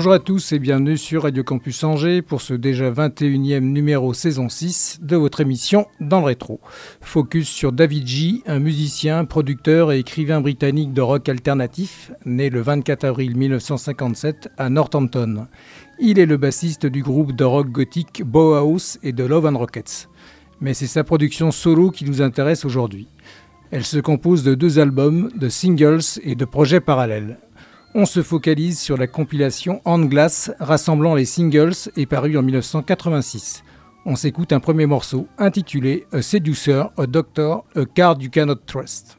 Bonjour à tous et bienvenue sur Radio Campus Angers pour ce déjà 21e numéro saison 6 de votre émission Dans le rétro. Focus sur David G, un musicien, producteur et écrivain britannique de rock alternatif, né le 24 avril 1957 à Northampton. Il est le bassiste du groupe de rock gothique Bauhaus et de Love and Rockets. Mais c'est sa production solo qui nous intéresse aujourd'hui. Elle se compose de deux albums, de singles et de projets parallèles on se focalise sur la compilation On Glass rassemblant les singles et paru en 1986. On s'écoute un premier morceau intitulé A Seducer, A Doctor, A Card You Cannot Trust.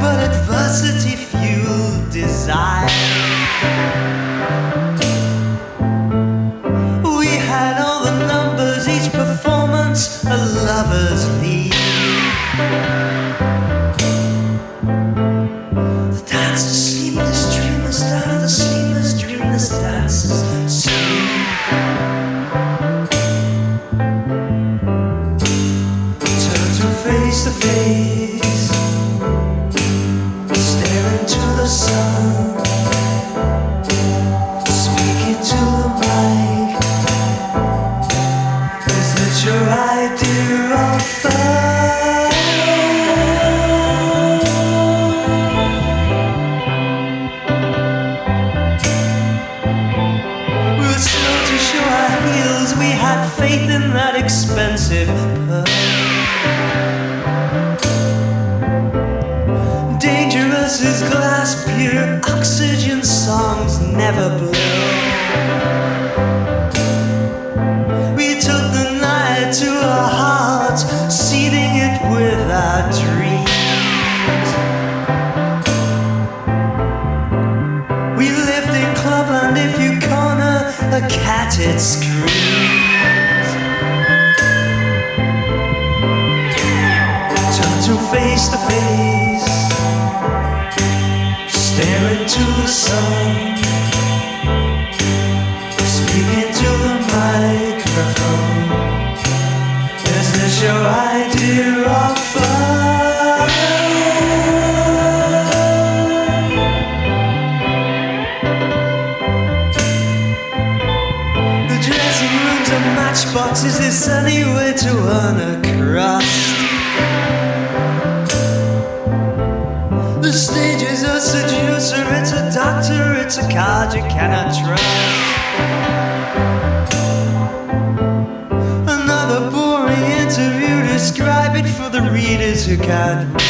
But adversity face to face, stare into the sun. Cannot trust. describe it for the readers who can't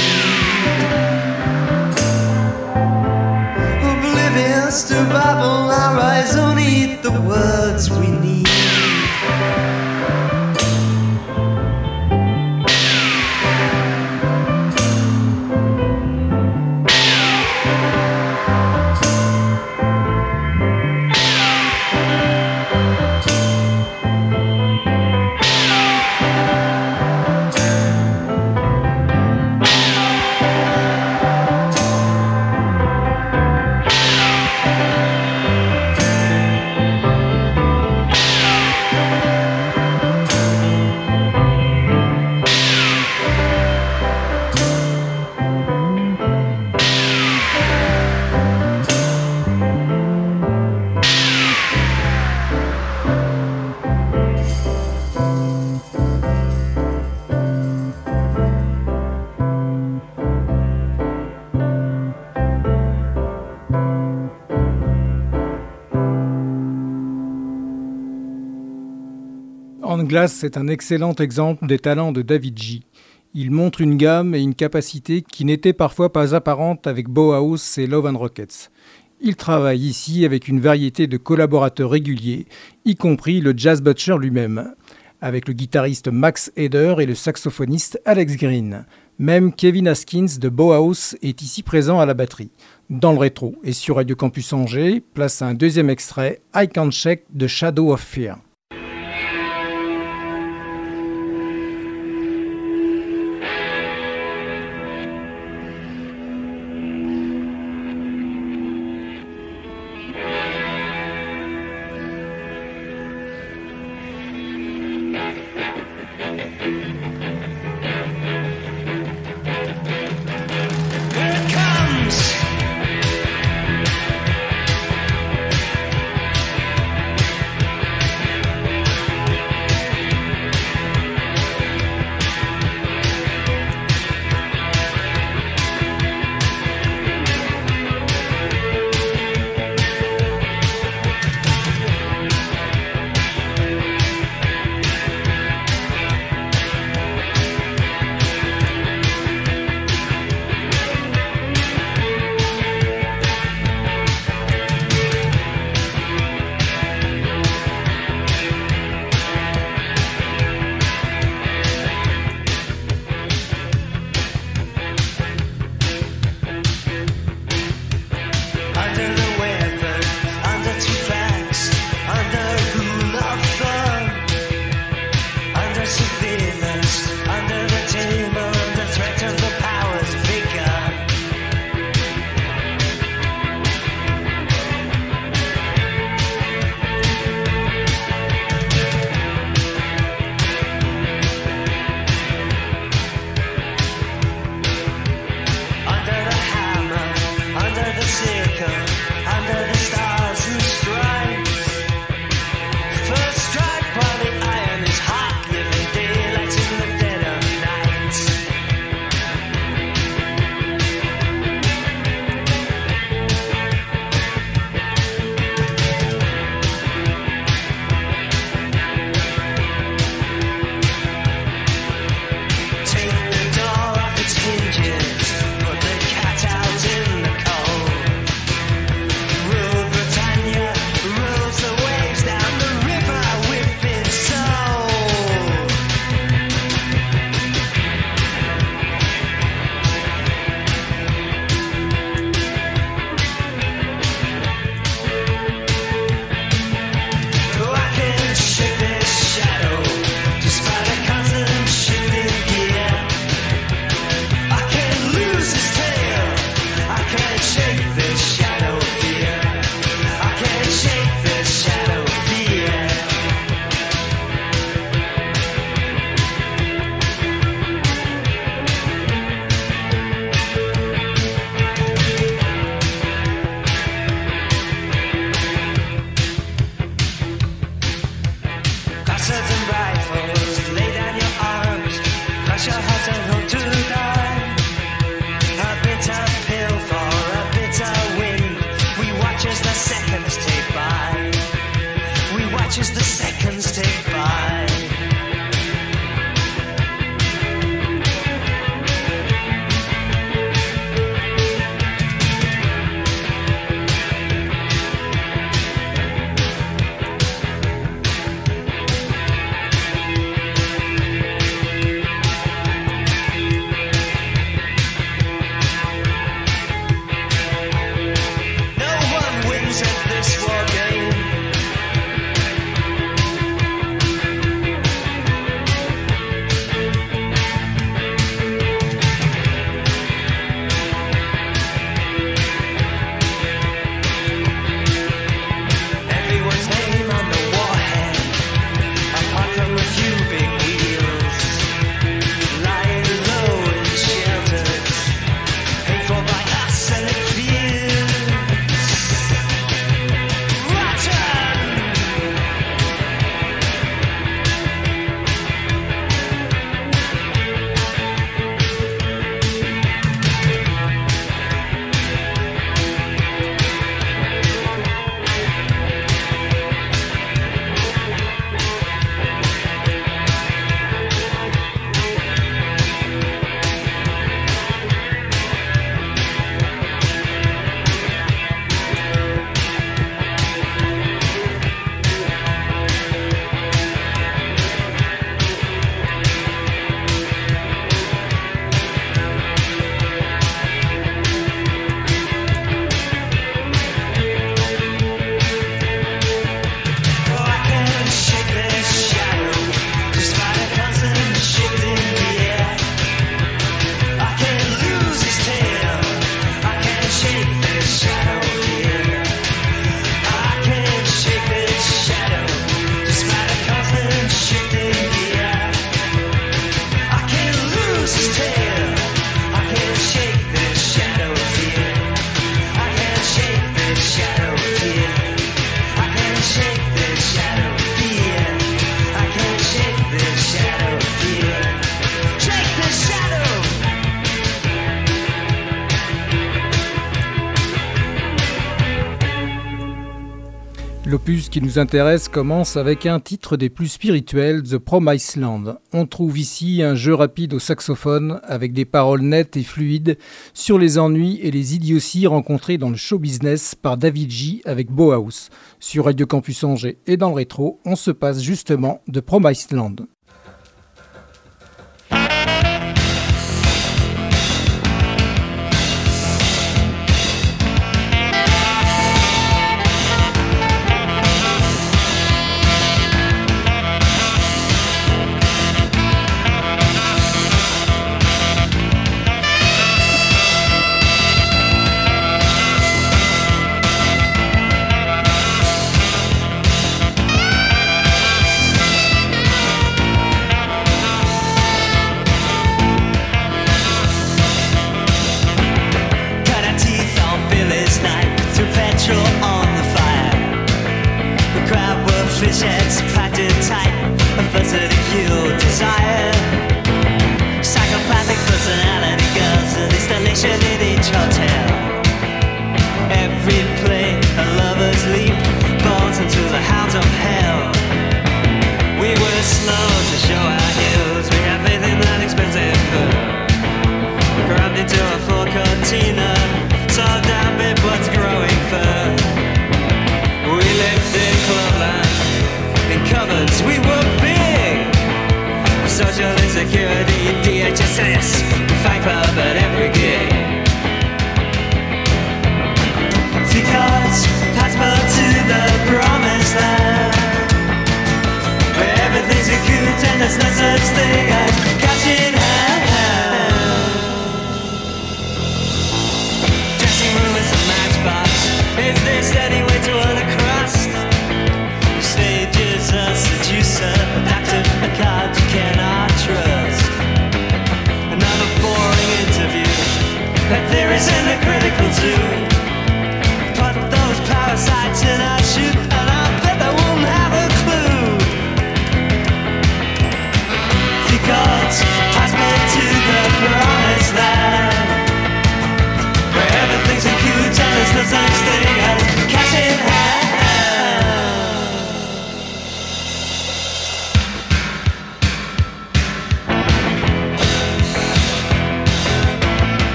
Glass est un excellent exemple des talents de David G. Il montre une gamme et une capacité qui n'étaient parfois pas apparentes avec Bauhaus et Love and Rockets. Il travaille ici avec une variété de collaborateurs réguliers, y compris le jazz butcher lui-même, avec le guitariste Max Eder et le saxophoniste Alex Green. Même Kevin Haskins de Bauhaus est ici présent à la batterie. Dans le rétro et sur Radio Campus Angers, place un deuxième extrait, I Can't Check de Shadow of Fear. L'opus qui nous intéresse commence avec un titre des plus spirituels, The Promised Land. On trouve ici un jeu rapide au saxophone avec des paroles nettes et fluides sur les ennuis et les idioties rencontrés dans le show business par David J avec Bauhaus. Sur Radio Campus Angers et dans le rétro, on se passe justement de Promised Land.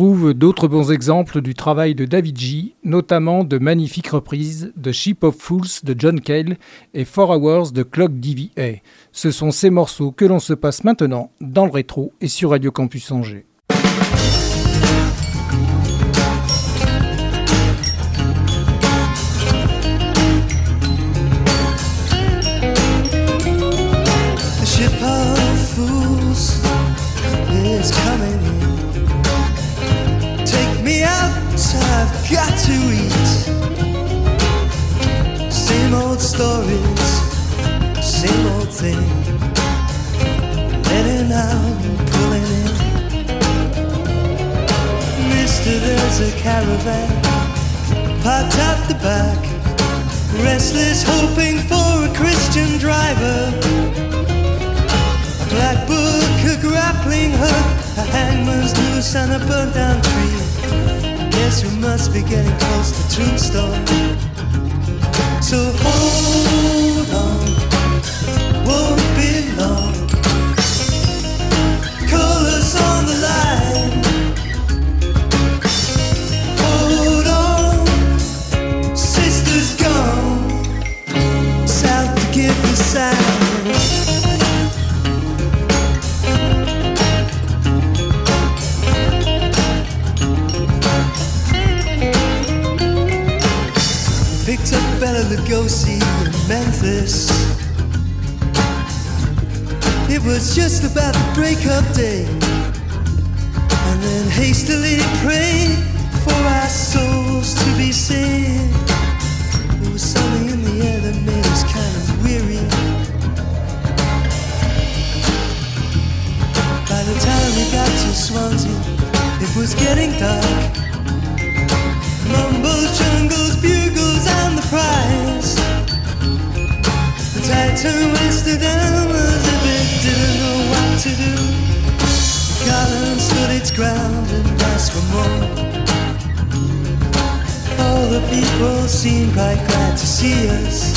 Trouve d'autres bons exemples du travail de David G, notamment de magnifiques reprises de Ship of Fools de John Cale et Four Hours de Clock DVA. Ce sont ces morceaux que l'on se passe maintenant dans le rétro et sur Radio Campus Angers. Parked out the back. Restless, hoping for a Christian driver. A black book, a grappling hook, a hangman's noose, and a burnt down tree. Guess we must be getting close to Tombstone. So hold on, The tide turned westward as if it didn't know what to do. Garland stood its ground and asked for more. All the people seemed quite glad to see us.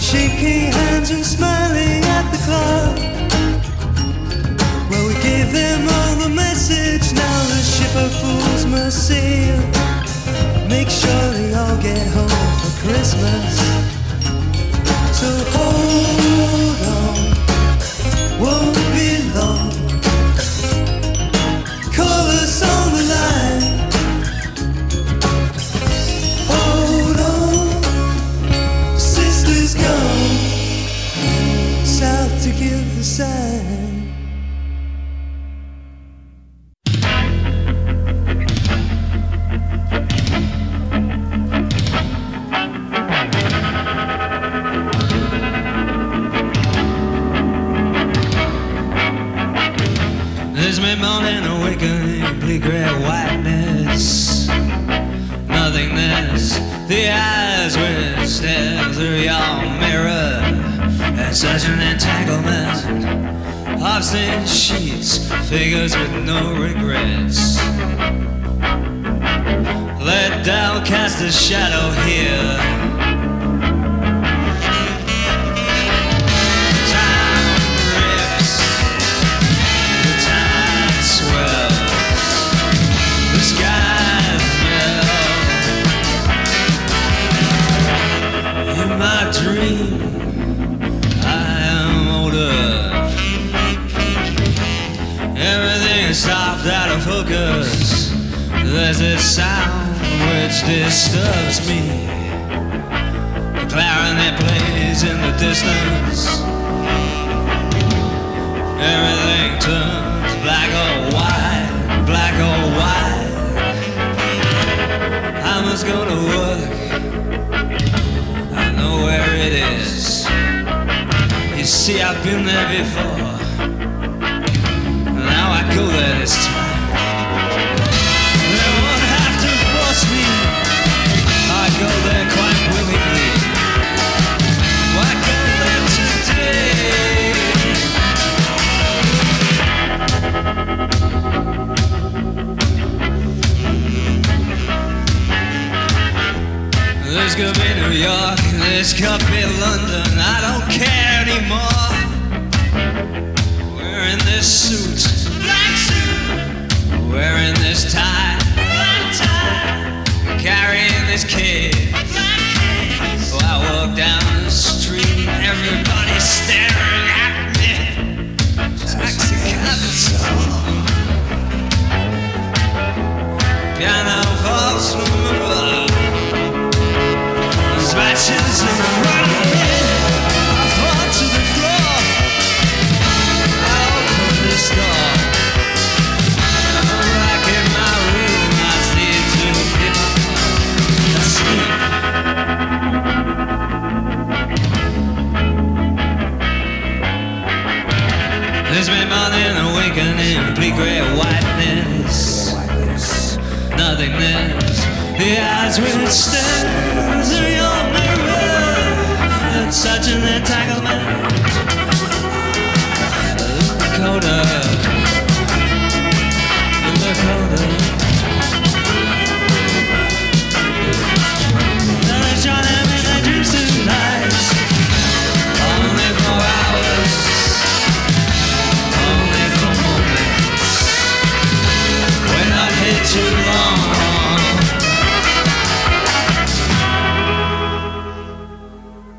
Shaking hands and smiling at the club. Well, we gave them all the message. Now the ship of fools must sail. Make sure they all get home for Christmas. So hold on, Obstinate sheets, figures with no regrets. Let down cast a shadow here. Out of focus. There's a sound which disturbs me. The clarinet plays in the distance. Everything turns black or white, black or white. I must go to work. I know where it is. You see, I've been there before. Now I go there this time. Could be New York, this could be London. I don't care anymore. Wearing this suit, black suit. Wearing this tie, black tie. Carrying this kid. So oh, I walk down the street, everybody staring at me. Taxi cabs. Piano gray whiteness, nothingness. The eyes which stare through your mirror, it's such an entanglement.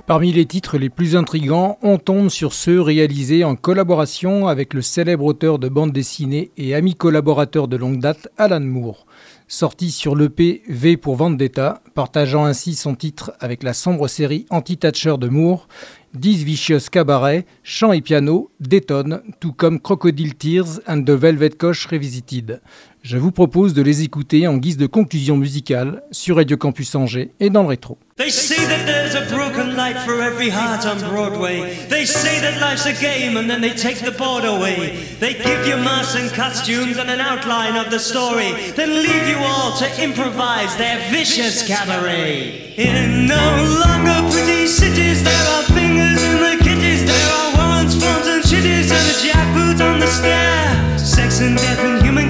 Parmi les titres les plus intrigants, on tombe sur ceux réalisés en collaboration avec le célèbre auteur de bande dessinée et ami collaborateur de longue date Alan Moore. Sorti sur l'EP V pour Vendetta, partageant ainsi son titre avec la sombre série Anti-Thatcher de Moore, 10 Vicious Cabaret, chant et piano détonnent, tout comme Crocodile Tears and the Velvet Coach Revisited. Je vous propose de les écouter en guise de conclusion musicale sur Radio Campus Angers et dans le rétro. They say that there's a broken light for every heart on Broadway. They say that life's a game and then they take the board away. They give you masks and costumes and an outline of the story, then leave you all to improvise their vicious cabaret. In no longer pretty cities, there are fingers in the kitties, there are warrants, forms, and shitties, and a jackboot on the stair. Sex and death and human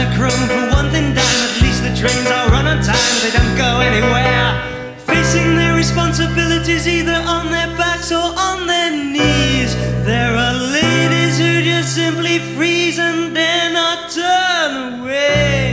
monochrome for one thing dime. At least the trains are run on time, they don't go anywhere facing their responsibilities either on their backs or on their knees. There are ladies who just simply freeze and dare not turn away.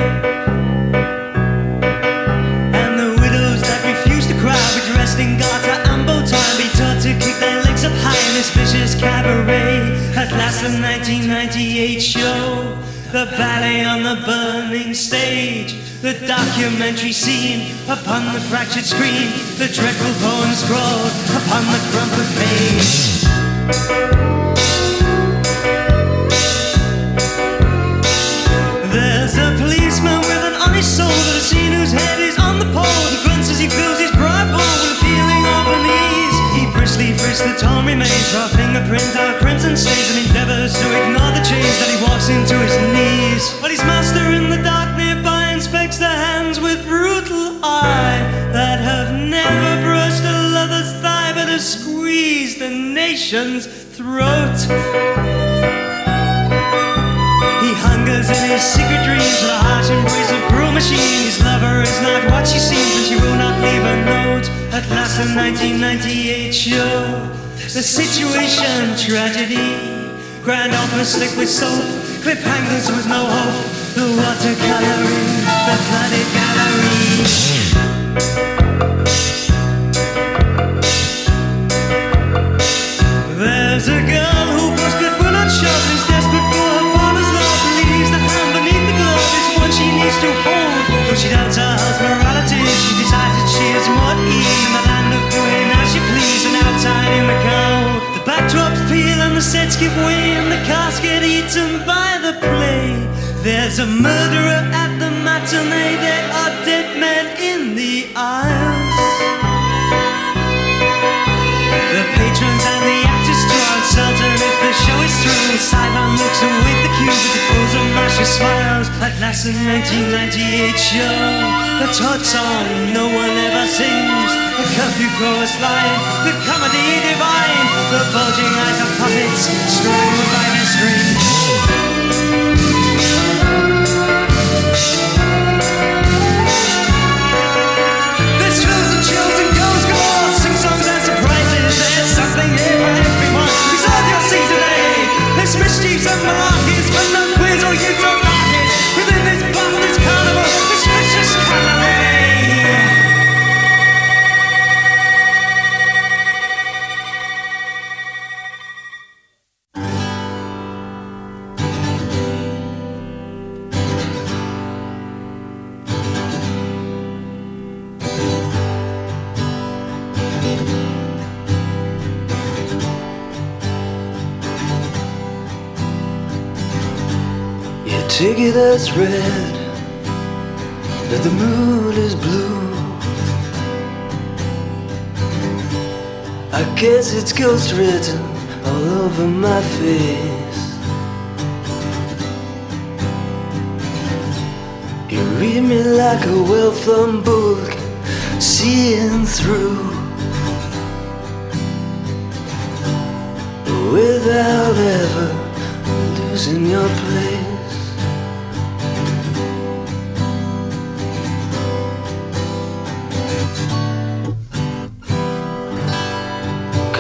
And the widows that refuse to cry be dressed in garter and bow tie, be taught to kick their legs up high in this vicious cabaret. At last, the 1998 show, the ballet on the burning stage. The documentary scene upon the fractured screen, the dreadful poem scrawled upon the crumpled page. There's a policeman with an honest soul that I've seen whose head is on the pole. He grunts as he fills his pride bowl Briskly frisks the torn remains, raw fingerprints out crimson stains, and endeavors to ignore the change that he walks into his knees. But his master in the dark nearby inspects the hands with brutal eye that have never brushed a lover's thigh but have squeezed a nation's throat. He hungers in his secret dreams the harsh embrace of cruel machine. His lover is not what she seems, and she will not leave a note. At last, the 1998 show, the situation tragedy. Grand opera slick with soap, cliffhangers with no hope. The watercoloring, The 1998 show, the Todd song no one ever sings. The curfew chorus line, the comedy divine, the bulging eyes of puppets strung by their strings. It's written all over my face. You read me like a well thumbed book, seeing through. Without ever losing your place.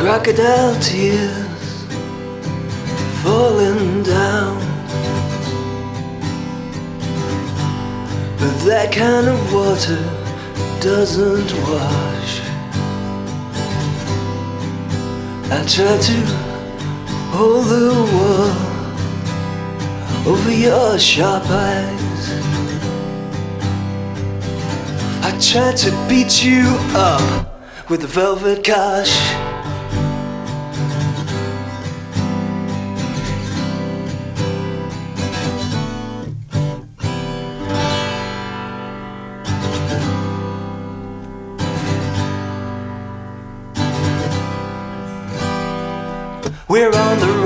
Crocodile tears falling down. But that kind of water doesn't wash. I try to hold the wall over your sharp eyes. I try to beat you up with a velvet cash.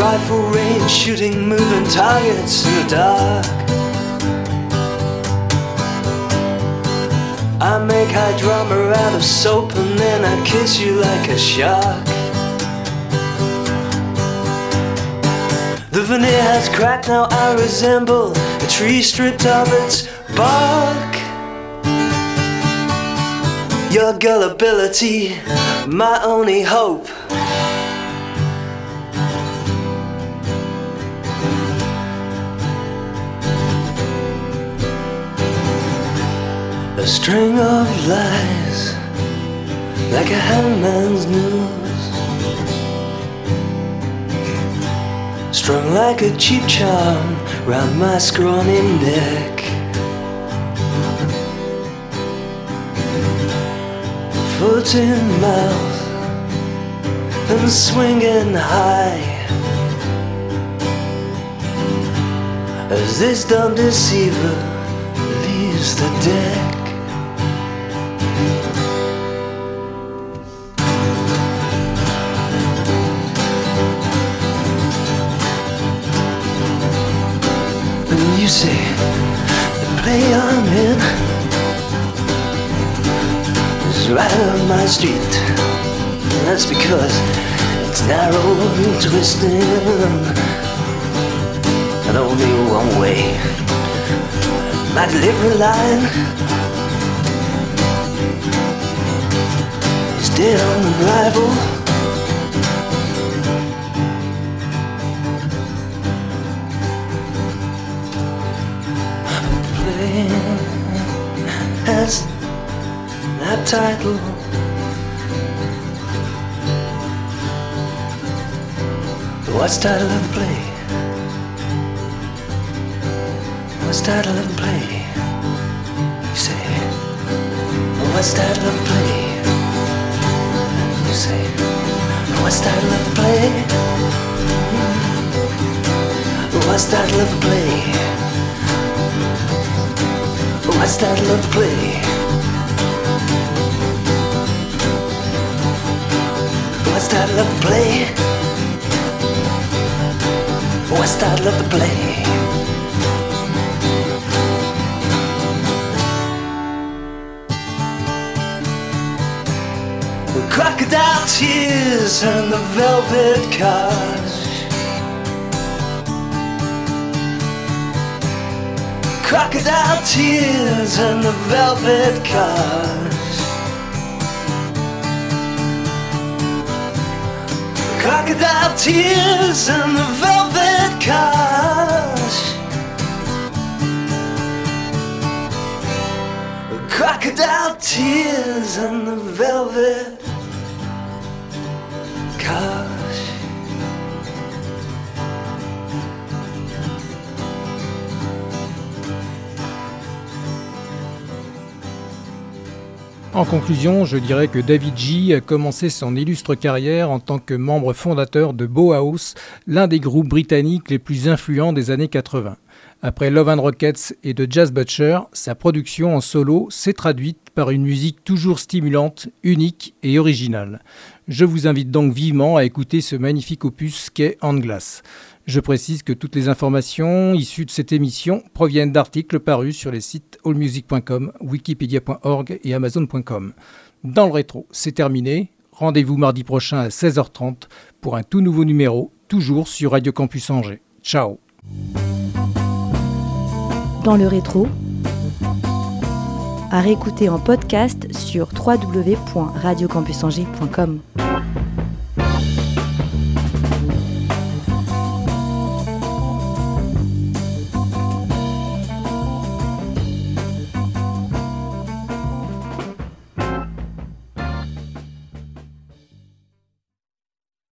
Rifle range shooting moving targets in the dark. I make high drama out of soap and then I kiss you like a shark. The veneer has cracked, now I resemble a tree stripped of its bark. Your gullibility, my only hope. A string of lies, like a hangman's noose, strung like a cheap charm round my scrawny neck. Foot in mouth and swinging high. As this dumb deceiver leaves the deck. In is right on my street. And that's because it's narrow and twisting and only one way. My delivery line is dead on arrival. Title. What's title of the play? What's title of the play? You say, What's title of the play? You say, What's title of the play? What's title of the play? What's title of the play? Title of the play? What's the title of the play? The crocodile tears and the velvet cars. Crocodile tears and the velvet cars. Crocodile tears and the velvet cars. Crocodile tears and the velvet cars. En conclusion, je dirais que David G a commencé son illustre carrière en tant que membre fondateur de Bauhaus, l'un des groupes britanniques les plus influents des années 80. Après Love and Rockets et de Jazz Butcher, sa production en solo s'est traduite par une musique toujours stimulante, unique et originale. Je vous invite donc vivement à écouter ce magnifique opus qu'est On Glass. Je précise que toutes les informations issues de cette émission proviennent d'articles parus sur les sites allmusic.com, wikipedia.org et amazon.com. Dans le rétro, c'est terminé. Rendez-vous mardi prochain à 16h30 pour un tout nouveau numéro, toujours sur Radio Campus Angers. Ciao Dans le rétro, à réécouter en podcast sur www.radiocampusangers.com.